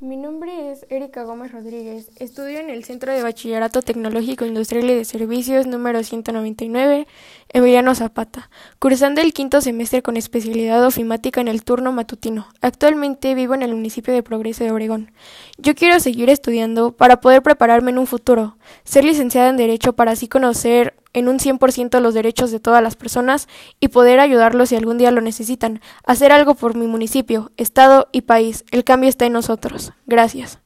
Mi nombre es Erika Gómez Rodríguez. Estudio en el Centro de Bachillerato Tecnológico Industrial y de Servicios número 199, Emiliano Zapata, cursando el quinto semestre con especialidad ofimática en el turno matutino. Actualmente vivo en el municipio de Progreso de Obregón. Yo quiero seguir estudiando para poder prepararme en un futuro, ser licenciada en Derecho para así conocer en un 100% los derechos de todas las personas y poder ayudarlos si algún día lo necesitan. Hacer algo por mi municipio, estado y país. El cambio está en nosotros. Gracias.